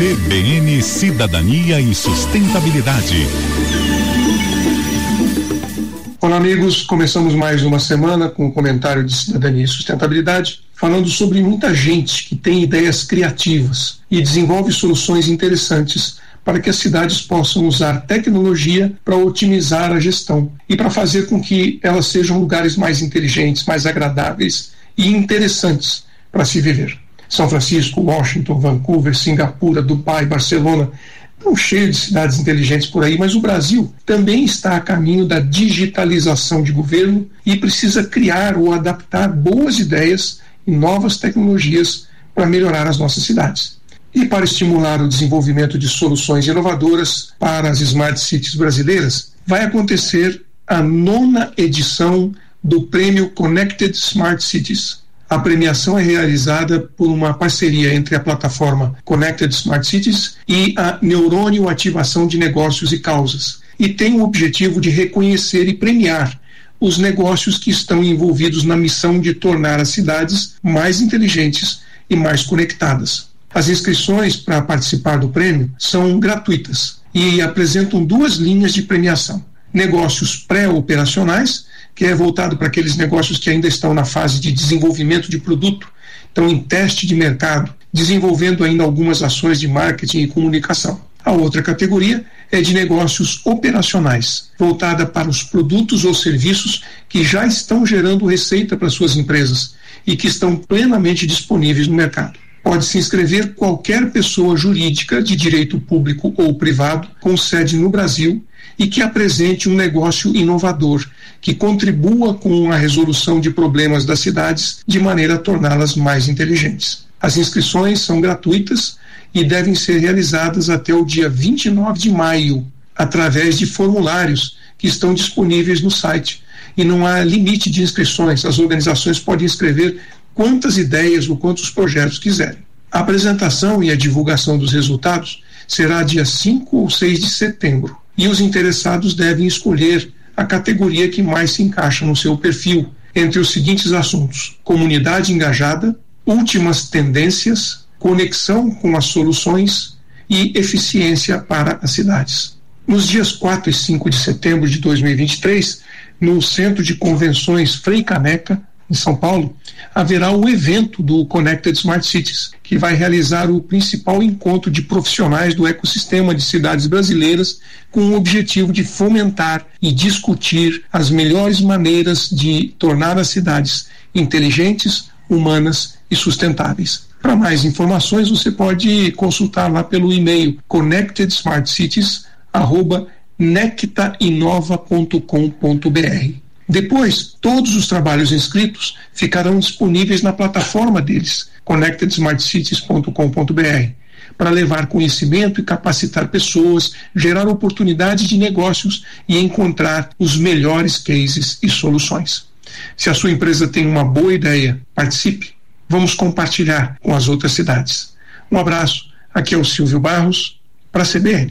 CBN Cidadania e Sustentabilidade. Olá, amigos. Começamos mais uma semana com o um comentário de cidadania e sustentabilidade, falando sobre muita gente que tem ideias criativas e desenvolve soluções interessantes para que as cidades possam usar tecnologia para otimizar a gestão e para fazer com que elas sejam lugares mais inteligentes, mais agradáveis e interessantes para se viver. São Francisco, Washington, Vancouver, Singapura, Dubai, Barcelona Estão cheios de cidades inteligentes por aí, mas o Brasil também está a caminho da digitalização de governo e precisa criar ou adaptar boas ideias e novas tecnologias para melhorar as nossas cidades. E para estimular o desenvolvimento de soluções inovadoras para as smart cities brasileiras, vai acontecer a nona edição do Prêmio Connected Smart Cities, a premiação é realizada por uma parceria entre a plataforma Connected Smart Cities e a Neurônio Ativação de Negócios e Causas, e tem o objetivo de reconhecer e premiar os negócios que estão envolvidos na missão de tornar as cidades mais inteligentes e mais conectadas. As inscrições para participar do prêmio são gratuitas e apresentam duas linhas de premiação: negócios pré-operacionais que é voltado para aqueles negócios que ainda estão na fase de desenvolvimento de produto, estão em teste de mercado, desenvolvendo ainda algumas ações de marketing e comunicação. A outra categoria é de negócios operacionais, voltada para os produtos ou serviços que já estão gerando receita para suas empresas e que estão plenamente disponíveis no mercado. Pode se inscrever qualquer pessoa jurídica de direito público ou privado com sede no Brasil e que apresente um negócio inovador que contribua com a resolução de problemas das cidades de maneira a torná-las mais inteligentes. As inscrições são gratuitas e devem ser realizadas até o dia 29 de maio, através de formulários que estão disponíveis no site. E não há limite de inscrições, as organizações podem inscrever quantas ideias ou quantos projetos quiserem. A apresentação e a divulgação dos resultados será dia 5 ou 6 de setembro, e os interessados devem escolher a categoria que mais se encaixa no seu perfil, entre os seguintes assuntos: comunidade engajada, últimas tendências, conexão com as soluções e eficiência para as cidades. Nos dias 4 e 5 de setembro de 2023, no Centro de Convenções Frei Caneca, em São Paulo, haverá o evento do Connected Smart Cities, que vai realizar o principal encontro de profissionais do ecossistema de cidades brasileiras com o objetivo de fomentar e discutir as melhores maneiras de tornar as cidades inteligentes, humanas e sustentáveis. Para mais informações, você pode consultar lá pelo e-mail connectedsmartcities@nectainova.com.br. Depois, todos os trabalhos inscritos ficarão disponíveis na plataforma deles, connectedsmartcities.com.br, para levar conhecimento e capacitar pessoas, gerar oportunidades de negócios e encontrar os melhores cases e soluções. Se a sua empresa tem uma boa ideia, participe. Vamos compartilhar com as outras cidades. Um abraço. Aqui é o Silvio Barros, para a CBN.